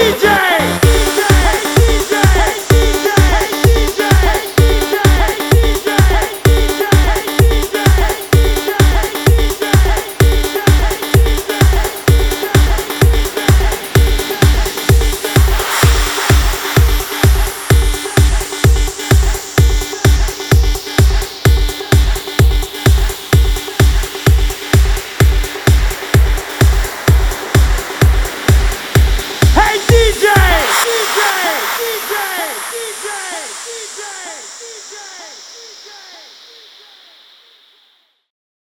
Идите!